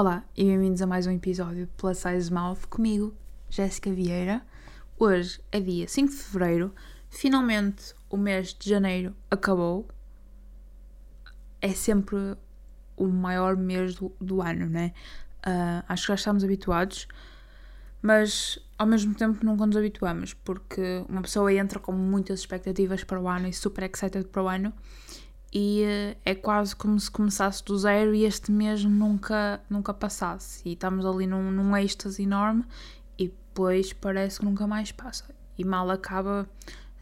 Olá e bem-vindos a mais um episódio Plus Size Mouth comigo, Jéssica Vieira. Hoje é dia 5 de Fevereiro, finalmente o mês de Janeiro acabou. É sempre o maior mês do, do ano, né? Uh, acho que já estamos habituados, mas ao mesmo tempo nunca nos habituamos, porque uma pessoa entra com muitas expectativas para o ano e super excited para o ano e uh, é quase como se começasse do zero e este mês nunca, nunca passasse. E estamos ali num, num êxtase enorme e depois parece que nunca mais passa. E mal acaba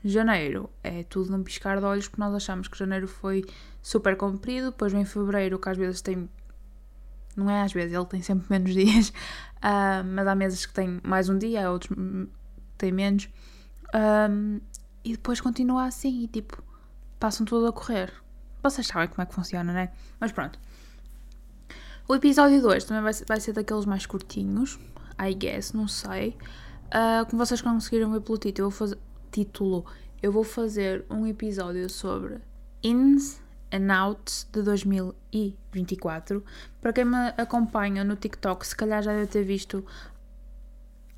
janeiro. É tudo num piscar de olhos porque nós achamos que janeiro foi super comprido, depois vem fevereiro que às vezes tem. Não é às vezes, ele tem sempre menos dias, uh, mas há meses que tem mais um dia, há outros que têm menos. Um, e depois continua assim e tipo, passam tudo a correr. Vocês sabem como é que funciona, né? Mas pronto. O episódio 2 também vai ser, vai ser daqueles mais curtinhos, I guess, não sei. Uh, como vocês conseguiram ver pelo título, eu vou fazer, título, eu vou fazer um episódio sobre ins and outs de 2024. Para quem me acompanha no TikTok, se calhar já deve ter visto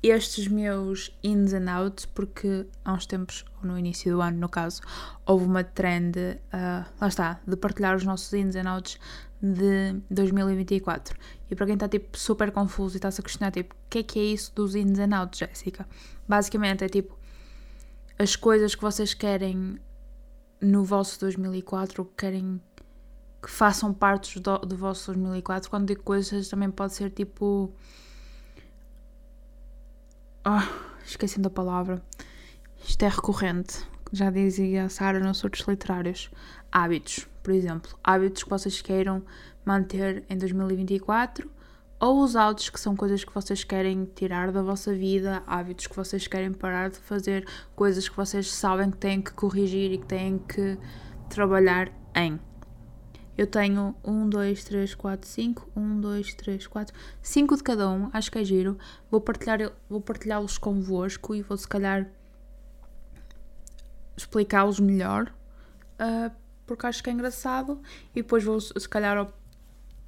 estes meus ins and outs, porque há uns tempos, no início do ano, no caso, houve uma trend, uh, lá está, de partilhar os nossos ins and outs de 2024. E para quem está tipo super confuso e está-se a questionar, tipo, o que é que é isso dos ins and outs, Jéssica? Basicamente é tipo as coisas que vocês querem no vosso 2004, que querem que façam parte do, do vosso 2004. Quando digo coisas, também pode ser tipo Oh, esqueci da palavra. Isto é recorrente. Já dizia a Sara nos outros literários. Hábitos, por exemplo. Hábitos que vocês queiram manter em 2024 ou os hábitos que são coisas que vocês querem tirar da vossa vida, hábitos que vocês querem parar de fazer, coisas que vocês sabem que têm que corrigir e que têm que trabalhar em. Eu tenho um, dois, três, quatro, cinco. Um, dois, três, quatro. Cinco de cada um. Acho que é giro. Vou partilhar, vou partilhá-los convosco e vou se calhar explicá-los melhor. Uh, porque acho que é engraçado. E depois vou se calhar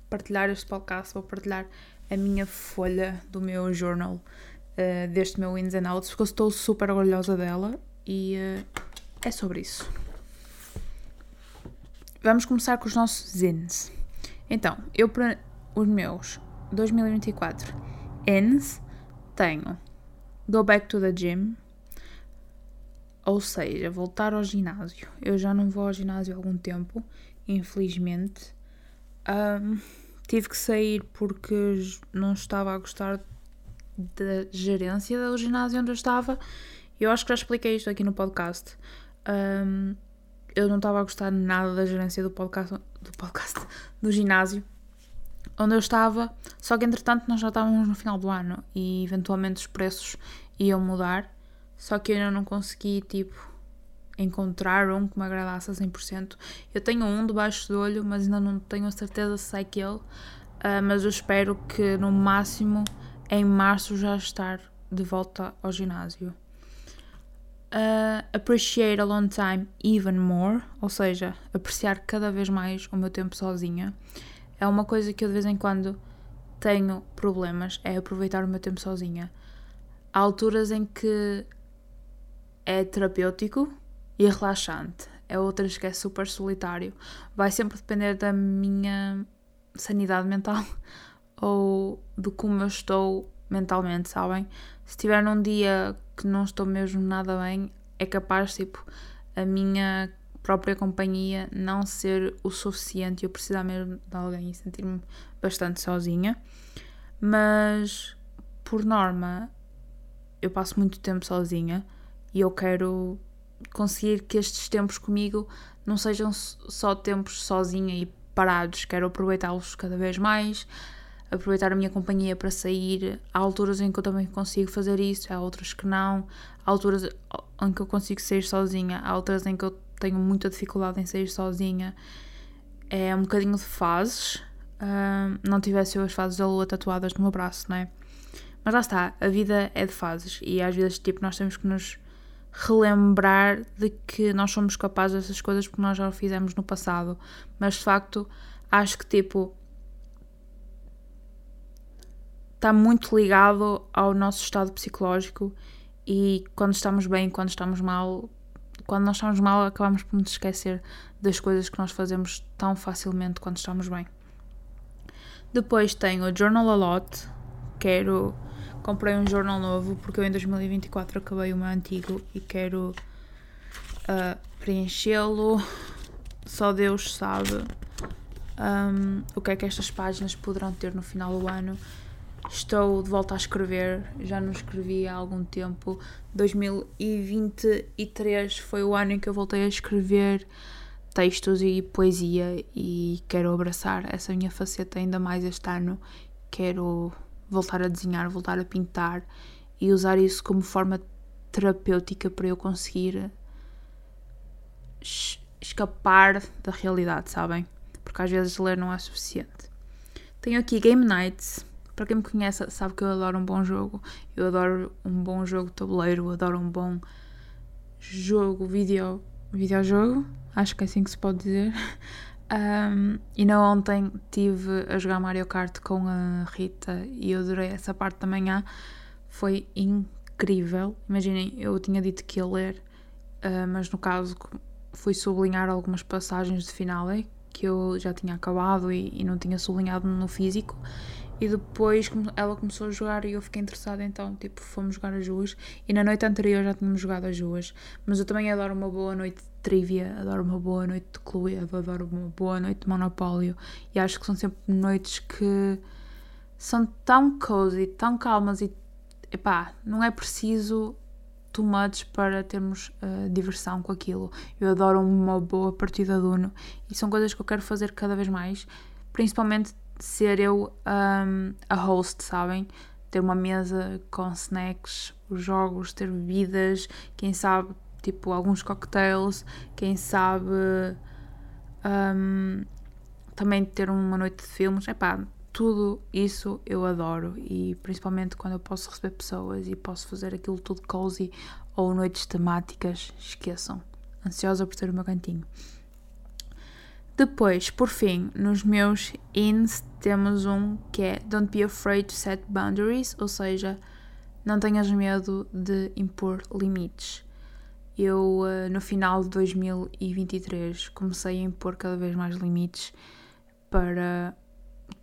partilhar este podcast, vou partilhar a minha folha do meu journal uh, deste meu ins and outs, porque eu estou super orgulhosa dela e uh, é sobre isso. Vamos começar com os nossos zins. Então, eu para os meus 2024 ins tenho Go back to the gym, ou seja, voltar ao ginásio. Eu já não vou ao ginásio há algum tempo, infelizmente. Um, tive que sair porque não estava a gostar da gerência do ginásio onde eu estava. Eu acho que já expliquei isto aqui no podcast. Um, eu não estava a gostar nada da gerência do podcast, do podcast, do ginásio onde eu estava, só que entretanto nós já estávamos no final do ano e eventualmente os preços iam mudar, só que eu ainda não consegui, tipo, encontrar um que me agradasse a 100%. Eu tenho um debaixo do olho, mas ainda não tenho a certeza se é aquele, uh, mas eu espero que no máximo em março já estar de volta ao ginásio uh, appreciate alone time even more, ou seja, apreciar cada vez mais o meu tempo sozinha. É uma coisa que eu de vez em quando tenho problemas, é aproveitar o meu tempo sozinha. Há alturas em que é terapêutico e relaxante, é outras que é super solitário. Vai sempre depender da minha sanidade mental ou de como eu estou mentalmente, sabem? Se estiver num dia que não estou mesmo nada bem, é capaz, tipo, a minha própria companhia não ser o suficiente eu precisar mesmo de alguém e sentir-me bastante sozinha. Mas, por norma, eu passo muito tempo sozinha e eu quero conseguir que estes tempos comigo não sejam só tempos sozinha e parados, quero aproveitá-los cada vez mais, aproveitar a minha companhia para sair. Há alturas em que eu também consigo fazer isso, há outras que não. Há alturas em que eu consigo sair sozinha, há outras em que eu tenho muita dificuldade em sair sozinha. É um bocadinho de fases. Uh, não tivesse eu as fases da lua tatuadas no meu braço, não é? Mas lá está, a vida é de fases e às vezes tipo, nós temos que nos relembrar de que nós somos capazes dessas coisas porque nós já o fizemos no passado. Mas de facto, acho que tipo está muito ligado ao nosso estado psicológico e quando estamos bem, quando estamos mal, quando nós estamos mal, acabamos por nos esquecer das coisas que nós fazemos tão facilmente quando estamos bem. Depois tenho o Journal a Lot, quero. Comprei um jornal novo porque eu em 2024 acabei o meu antigo e quero uh, preenchê-lo. Só Deus sabe um, o que é que estas páginas poderão ter no final do ano. Estou de volta a escrever, já não escrevi há algum tempo. 2023 foi o ano em que eu voltei a escrever textos e poesia e quero abraçar essa minha faceta ainda mais este ano. Quero voltar a desenhar, voltar a pintar e usar isso como forma terapêutica para eu conseguir escapar da realidade, sabem? Porque às vezes ler não é suficiente. Tenho aqui Game Nights. Para quem me conhece, sabe que eu adoro um bom jogo. Eu adoro um bom jogo de tabuleiro, eu adoro um bom jogo, vídeo, videojogo. Acho que é assim que se pode dizer. Um, e na ontem tive a jogar Mario Kart com a Rita e eu adorei essa parte da manhã. Foi incrível. Imaginem, eu tinha dito que ia ler, uh, mas no caso fui sublinhar algumas passagens de final que eu já tinha acabado e, e não tinha sublinhado no físico. E depois ela começou a jogar e eu fiquei interessada, então, tipo, fomos jogar as duas. E na noite anterior já tínhamos jogado as duas. Mas eu também adoro uma boa noite de trivia, adoro uma boa noite de Cluedo, adoro uma boa noite de Monopólio. E acho que são sempre noites que são tão cozy, tão calmas e, epá, não é preciso too much para termos uh, diversão com aquilo. Eu adoro uma boa partida de Uno e são coisas que eu quero fazer cada vez mais, principalmente ser eu um, a host, sabem? Ter uma mesa com snacks, os jogos, ter bebidas, quem sabe, tipo, alguns cocktails, quem sabe um, também ter uma noite de filmes. Epá, tudo isso eu adoro e principalmente quando eu posso receber pessoas e posso fazer aquilo tudo cozy ou noites temáticas, esqueçam. Ansiosa por ter o meu cantinho. Depois, por fim, nos meus ins temos um que é Don't be afraid to set boundaries, ou seja, não tenhas medo de impor limites. Eu, eh, no final de 2023, comecei a impor cada vez mais limites para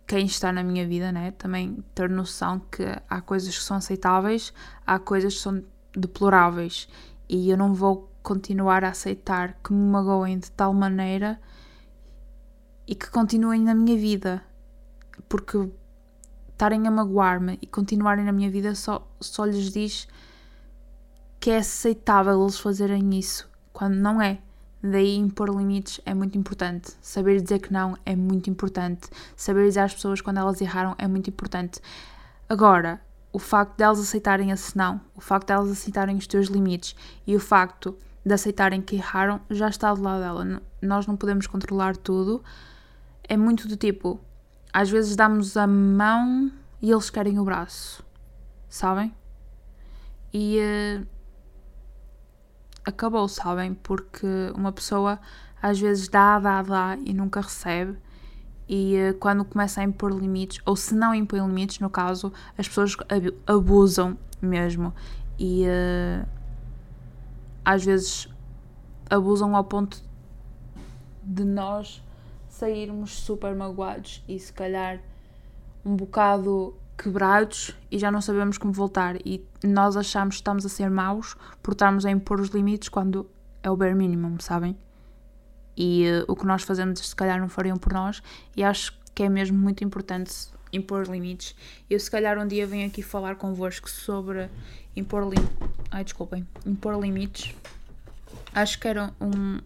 quem está na minha vida, né? Também ter noção que há coisas que são aceitáveis, há coisas que são deploráveis e eu não vou continuar a aceitar que me magoem de tal maneira e que continuem na minha vida, porque estarem a magoar-me e continuarem na minha vida só, só lhes diz que é aceitável eles fazerem isso, quando não é. Daí impor limites é muito importante. Saber dizer que não é muito importante. Saber dizer às pessoas quando elas erraram é muito importante. Agora, o facto de elas aceitarem esse não, o facto de elas aceitarem os teus limites e o facto de aceitarem que erraram já está do lado dela. Nós não podemos controlar tudo. É muito do tipo, às vezes damos a mão e eles querem o braço, sabem? E uh, acabou, sabem? Porque uma pessoa às vezes dá, dá, dá e nunca recebe. E uh, quando começa a impor limites, ou se não impõe limites, no caso, as pessoas abusam mesmo. E uh, às vezes abusam ao ponto de nós sairmos super magoados e se calhar um bocado quebrados e já não sabemos como voltar e nós achamos que estamos a ser maus por estarmos a impor os limites quando é o bare minimum, sabem? E uh, o que nós fazemos se calhar não fariam por nós e acho que é mesmo muito importante impor limites. Eu se calhar um dia venho aqui falar convosco sobre impor limites. Ai, desculpem. Impor limites. Acho que era um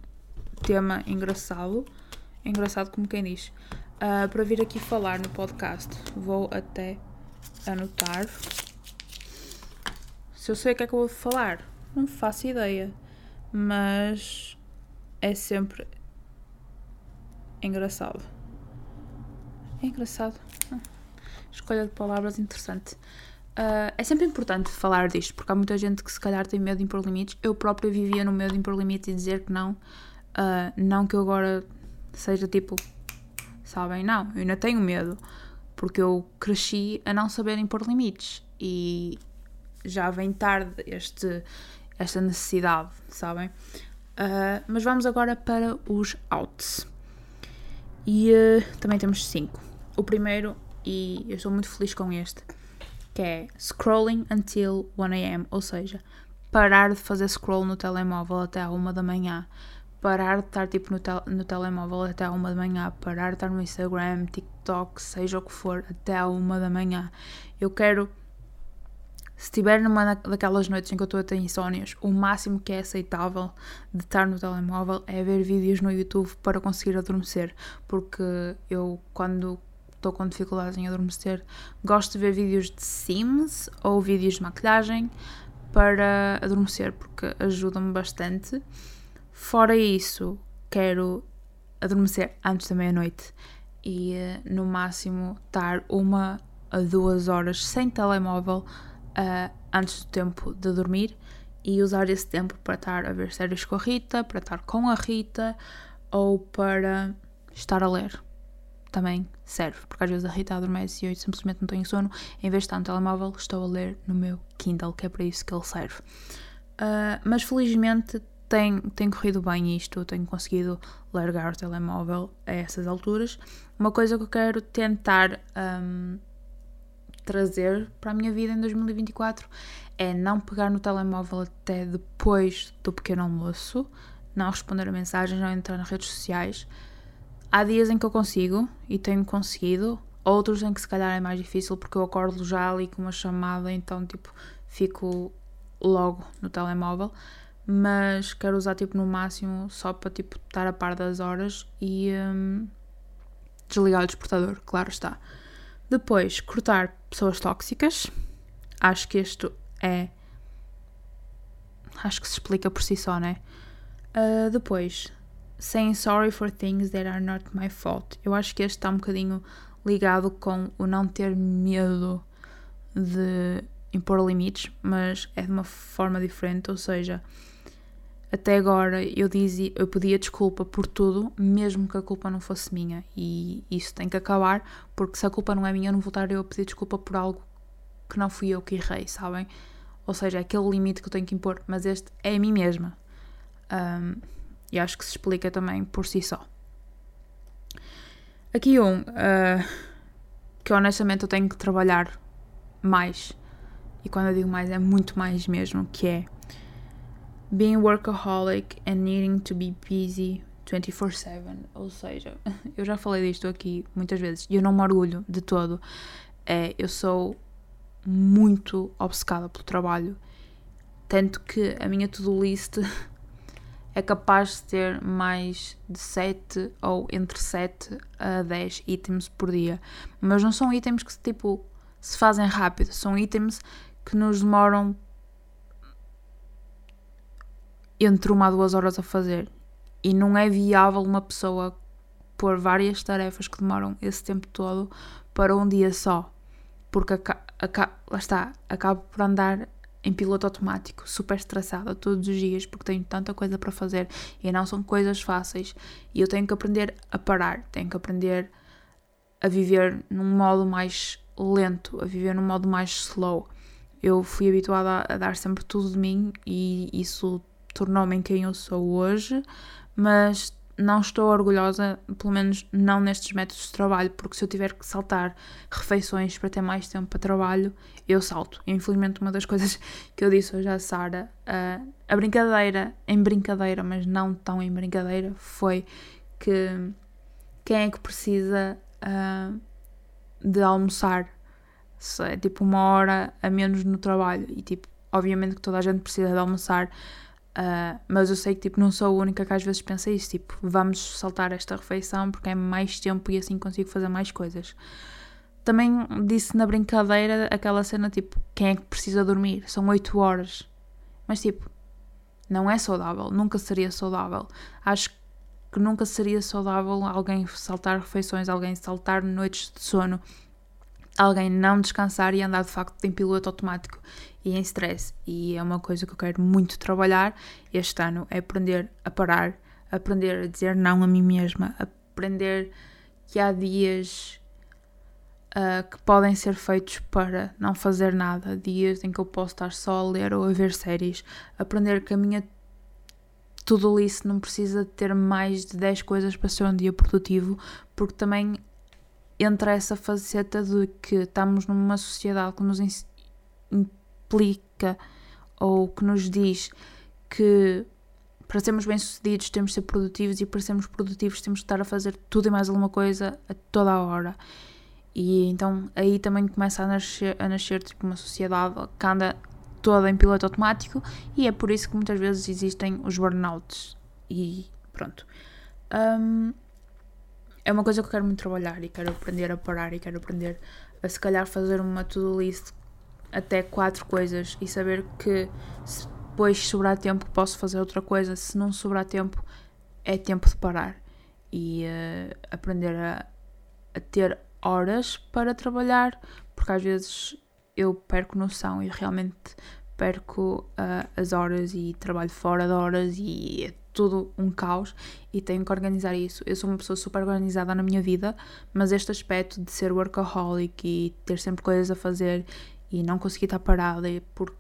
tema engraçado engraçado como quem diz, uh, para vir aqui falar no podcast. Vou até anotar. Se eu sei o que é que eu vou falar, não faço ideia, mas é sempre engraçado. É engraçado. Escolha de palavras interessante. Uh, é sempre importante falar disto, porque há muita gente que se calhar tem medo de impor limites. Eu própria vivia no medo de impor limites e dizer que não. Uh, não que eu agora seja tipo, sabem? Não, eu ainda tenho medo. porque eu cresci a não saber impor limites e já vem tarde este, esta necessidade, sabem? Uh, mas vamos agora para os outs. E uh, também temos cinco. O primeiro, e eu estou muito feliz com este, que é scrolling until 1am, ou seja, parar de fazer scroll no telemóvel até à uma da manhã, parar de estar tipo no, tel no telemóvel até à uma da manhã, parar de estar no Instagram, TikTok, seja o que for, até à uma da manhã. Eu quero se estiver numa daquelas noites em que eu estou a ter insónias, o máximo que é aceitável de estar no telemóvel é ver vídeos no YouTube para conseguir adormecer, porque eu, quando estou com dificuldades em adormecer, gosto de ver vídeos de Sims ou vídeos de maquilhagem para adormecer, porque ajudam-me bastante. Fora isso, quero adormecer antes da meia-noite e eh, no máximo estar uma a duas horas sem telemóvel uh, antes do tempo de dormir e usar esse tempo para estar a ver séries com a Rita, para estar com a Rita ou para estar a ler. Também serve, porque às vezes a Rita adormece e eu simplesmente não tenho sono. Em vez de estar no telemóvel, estou a ler no meu Kindle, que é para isso que ele serve. Uh, mas felizmente tem, tem corrido bem isto, tenho conseguido largar o telemóvel a essas alturas. Uma coisa que eu quero tentar um, trazer para a minha vida em 2024 é não pegar no telemóvel até depois do pequeno almoço, não responder a mensagens, não entrar nas redes sociais. Há dias em que eu consigo e tenho conseguido, outros em que se calhar é mais difícil porque eu acordo já ali com uma chamada, então tipo fico logo no telemóvel, mas quero usar tipo no máximo só para tipo estar a par das horas e hum, desligar o despertador, claro está. Depois, cortar pessoas tóxicas. Acho que isto é. Acho que se explica por si só, né? Uh, depois, saying sorry for things that are not my fault. Eu acho que este está um bocadinho ligado com o não ter medo de impor limites, mas é de uma forma diferente, ou seja, até agora eu dizia, eu pedia desculpa por tudo, mesmo que a culpa não fosse minha. E isso tem que acabar, porque se a culpa não é minha, eu não vou estar eu a pedir desculpa por algo que não fui eu que errei, sabem? Ou seja, é aquele limite que eu tenho que impor, mas este é a mim mesma. Um, e acho que se explica também por si só. Aqui um uh, que honestamente eu tenho que trabalhar mais. E quando eu digo mais é muito mais mesmo, que é being workaholic and needing to be busy 24/7, ou seja, eu já falei disto aqui muitas vezes e eu não me orgulho de todo. É, eu sou muito obcecada pelo trabalho, tanto que a minha to-do list é capaz de ter mais de 7 ou entre 7 a 10 itens por dia. Mas não são itens que tipo se fazem rápido, são itens que nos demoram entre uma a duas horas a fazer. E não é viável uma pessoa pôr várias tarefas que demoram esse tempo todo para um dia só. Porque lá está, acabo por andar em piloto automático, super estressada todos os dias porque tenho tanta coisa para fazer e não são coisas fáceis e eu tenho que aprender a parar, tenho que aprender a viver num modo mais lento, a viver num modo mais slow. Eu fui habituada a dar sempre tudo de mim e isso tornou-me em quem eu sou hoje, mas não estou orgulhosa, pelo menos não nestes métodos de trabalho, porque se eu tiver que saltar refeições para ter mais tempo para trabalho, eu salto. Infelizmente, uma das coisas que eu disse hoje à Sara, uh, a brincadeira, em brincadeira, mas não tão em brincadeira, foi que quem é que precisa uh, de almoçar? Se é tipo uma hora a menos no trabalho, e tipo, obviamente que toda a gente precisa de almoçar Uh, mas eu sei que tipo, não sou a única que às vezes pensa isso, tipo, vamos saltar esta refeição porque é mais tempo e assim consigo fazer mais coisas. Também disse na brincadeira aquela cena tipo, quem é que precisa dormir? São 8 horas. Mas tipo, não é saudável, nunca seria saudável. Acho que nunca seria saudável alguém saltar refeições, alguém saltar noites de sono alguém não descansar e andar de facto em piloto automático e em stress. E é uma coisa que eu quero muito trabalhar. Este ano, é aprender a parar, aprender a dizer não a mim mesma, aprender que há dias uh, que podem ser feitos para não fazer nada, dias em que eu posso estar só a ler ou a ver séries, aprender que a minha tudo isso não precisa ter mais de 10 coisas para ser um dia produtivo, porque também entra essa faceta de que estamos numa sociedade que nos implica ou que nos diz que para sermos bem-sucedidos temos de ser produtivos e para sermos produtivos temos de estar a fazer tudo e mais alguma coisa a toda a hora. E então aí também começa a nascer, a nascer tipo, uma sociedade que anda toda em piloto automático e é por isso que muitas vezes existem os burnouts. E pronto. Um, é uma coisa que eu quero muito trabalhar e quero aprender a parar e quero aprender a se calhar fazer uma to-do list até quatro coisas e saber que se depois sobrar tempo posso fazer outra coisa, se não sobrar tempo é tempo de parar e uh, aprender a, a ter horas para trabalhar, porque às vezes eu perco noção e realmente perco uh, as horas e trabalho fora de horas e tudo um caos e tenho que organizar isso. Eu sou uma pessoa super organizada na minha vida, mas este aspecto de ser workaholic e ter sempre coisas a fazer e não conseguir estar parada, por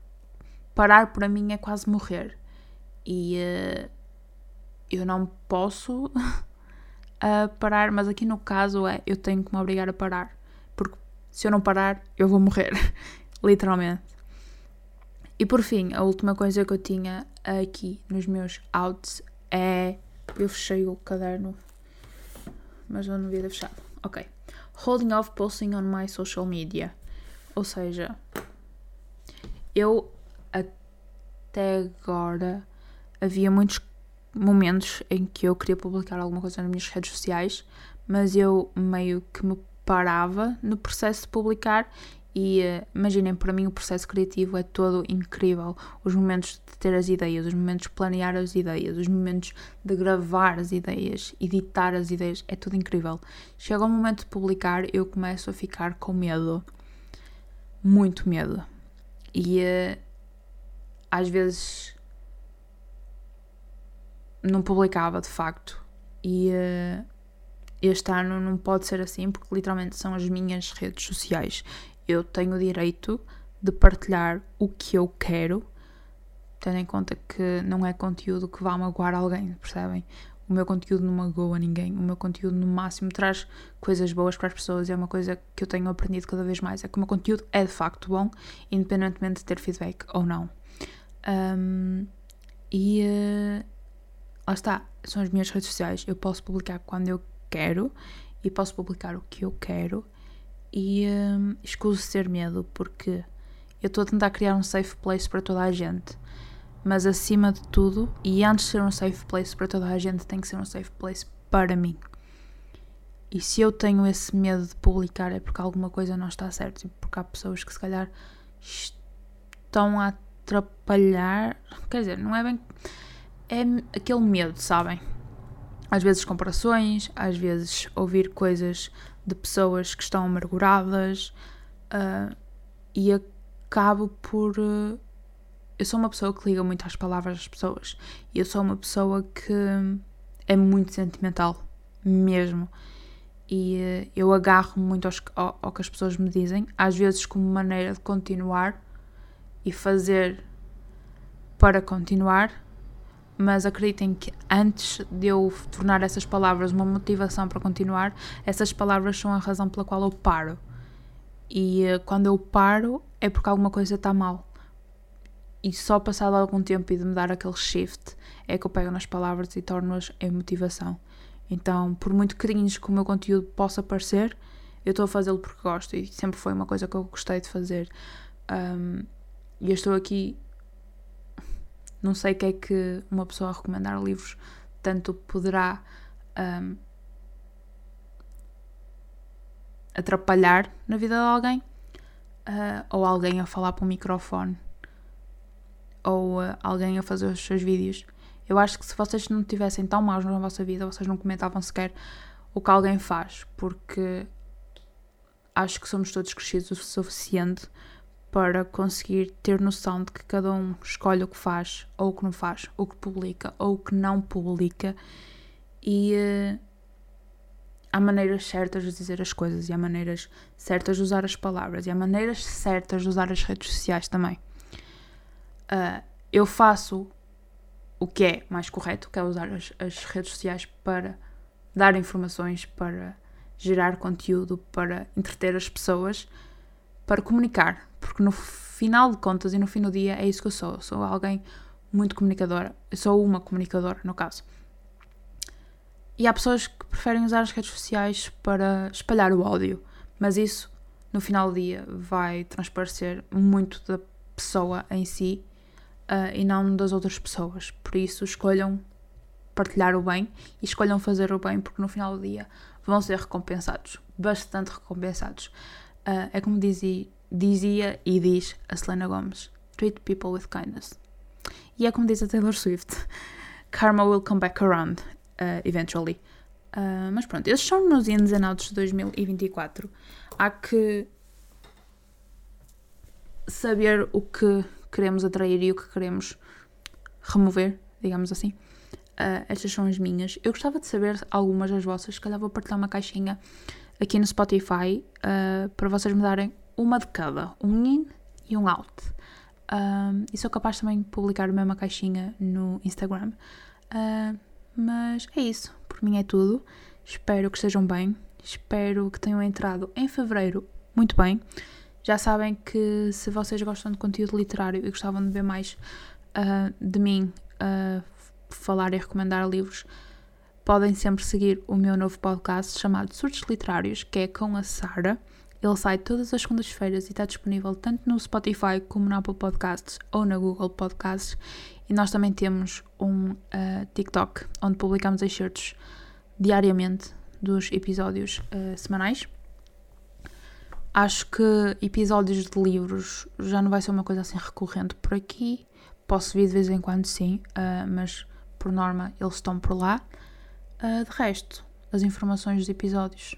parar para mim é quase morrer. E uh, eu não posso uh, parar, mas aqui no caso é eu tenho que me obrigar a parar, porque se eu não parar, eu vou morrer, literalmente. E por fim, a última coisa que eu tinha aqui nos meus outs é. Eu fechei o caderno, mas eu não devia ter fechado. Ok. Holding off posting on my social media. Ou seja, eu até agora havia muitos momentos em que eu queria publicar alguma coisa nas minhas redes sociais, mas eu meio que me parava no processo de publicar e uh, imaginem, para mim o processo criativo é todo incrível. Os momentos de ter as ideias, os momentos de planear as ideias, os momentos de gravar as ideias, editar as ideias, é tudo incrível. Chega o momento de publicar, eu começo a ficar com medo. Muito medo. E uh, às vezes não publicava de facto. E uh, este ano não pode ser assim porque literalmente são as minhas redes sociais. Eu tenho o direito de partilhar o que eu quero, tendo em conta que não é conteúdo que vá magoar alguém, percebem? O meu conteúdo não magoa ninguém, o meu conteúdo no máximo traz coisas boas para as pessoas é uma coisa que eu tenho aprendido cada vez mais. É que o meu conteúdo é de facto bom, independentemente de ter feedback ou não. Um, e uh, lá está, são as minhas redes sociais. Eu posso publicar quando eu quero e posso publicar o que eu quero e um, escuso ter medo porque eu estou a tentar criar um safe place para toda a gente. Mas acima de tudo, e antes de ser um safe place para toda a gente, tem que ser um safe place para mim. E se eu tenho esse medo de publicar é porque alguma coisa não está certa, porque há pessoas que se calhar estão a atrapalhar. Quer dizer, não é bem. É aquele medo, sabem? Às vezes comparações, às vezes ouvir coisas de pessoas que estão amarguradas uh, e acabo por. Uh, eu sou uma pessoa que liga muito às palavras das pessoas e eu sou uma pessoa que é muito sentimental, mesmo. E uh, eu agarro muito aos, ao, ao que as pessoas me dizem, às vezes como maneira de continuar e fazer para continuar, mas acreditem que antes de eu tornar essas palavras uma motivação para continuar, essas palavras são a razão pela qual eu paro. E uh, quando eu paro é porque alguma coisa está mal. E só passado algum tempo e de me dar aquele shift é que eu pego nas palavras e torno-as em motivação. Então, por muito cringe que o meu conteúdo possa parecer, eu estou a fazê-lo porque gosto e sempre foi uma coisa que eu gostei de fazer. Um, e eu estou aqui. Não sei o que é que uma pessoa a recomendar livros tanto poderá um, atrapalhar na vida de alguém, uh, ou alguém a falar para um microfone, ou uh, alguém a fazer os seus vídeos. Eu acho que se vocês não tivessem tão maus na vossa vida, vocês não comentavam sequer o que alguém faz, porque acho que somos todos crescidos o suficiente para conseguir ter noção de que cada um escolhe o que faz ou o que não faz, o que publica ou o que não publica. E uh, há maneiras certas de dizer as coisas e há maneiras certas de usar as palavras e há maneiras certas de usar as redes sociais também. Uh, eu faço o que é mais correto, que é usar as, as redes sociais para dar informações, para gerar conteúdo, para entreter as pessoas, para comunicar, porque no final de contas e no fim do dia é isso que eu sou. Eu sou alguém muito comunicadora. Eu sou uma comunicadora, no caso. E há pessoas que preferem usar as redes sociais para espalhar o ódio, mas isso, no final do dia, vai transparecer muito da pessoa em si uh, e não das outras pessoas. Por isso, escolham partilhar o bem e escolham fazer o bem, porque no final do dia vão ser recompensados, bastante recompensados. Uh, é como dizia, dizia e diz a Selena Gomez: treat people with kindness. E é como diz a Taylor Swift: karma will come back around uh, eventually. Uh, mas pronto, esses são nos ins and outs de 2024. Há que saber o que queremos atrair e o que queremos remover, digamos assim. Uh, estas são as minhas. Eu gostava de saber algumas das vossas. Se calhar vou partilhar uma caixinha aqui no Spotify uh, para vocês me darem uma de cada, um in e um out. Uh, e sou capaz também de publicar a mesma caixinha no Instagram. mas é isso. Por mim é tudo. Espero que estejam bem. Espero que tenham entrado em fevereiro muito bem. Já sabem que se vocês gostam de conteúdo literário e gostavam de ver mais uh, de mim uh, falar e recomendar livros, podem sempre seguir o meu novo podcast chamado Surtos Literários, que é com a Sara. Ele sai todas as segundas-feiras e está disponível tanto no Spotify como no Apple Podcasts ou na Google Podcasts. E nós também temos um uh, TikTok onde publicamos excertos diariamente dos episódios uh, semanais. Acho que episódios de livros já não vai ser uma coisa assim recorrente por aqui. Posso vir de vez em quando, sim, uh, mas por norma eles estão por lá. Uh, de resto, as informações dos episódios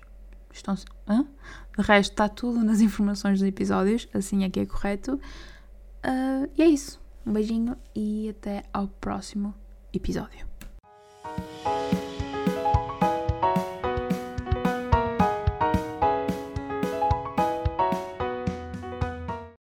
estão. Hã? De resto, está tudo nas informações dos episódios, assim é que é correto. Uh, e é isso. Um beijinho e até ao próximo episódio.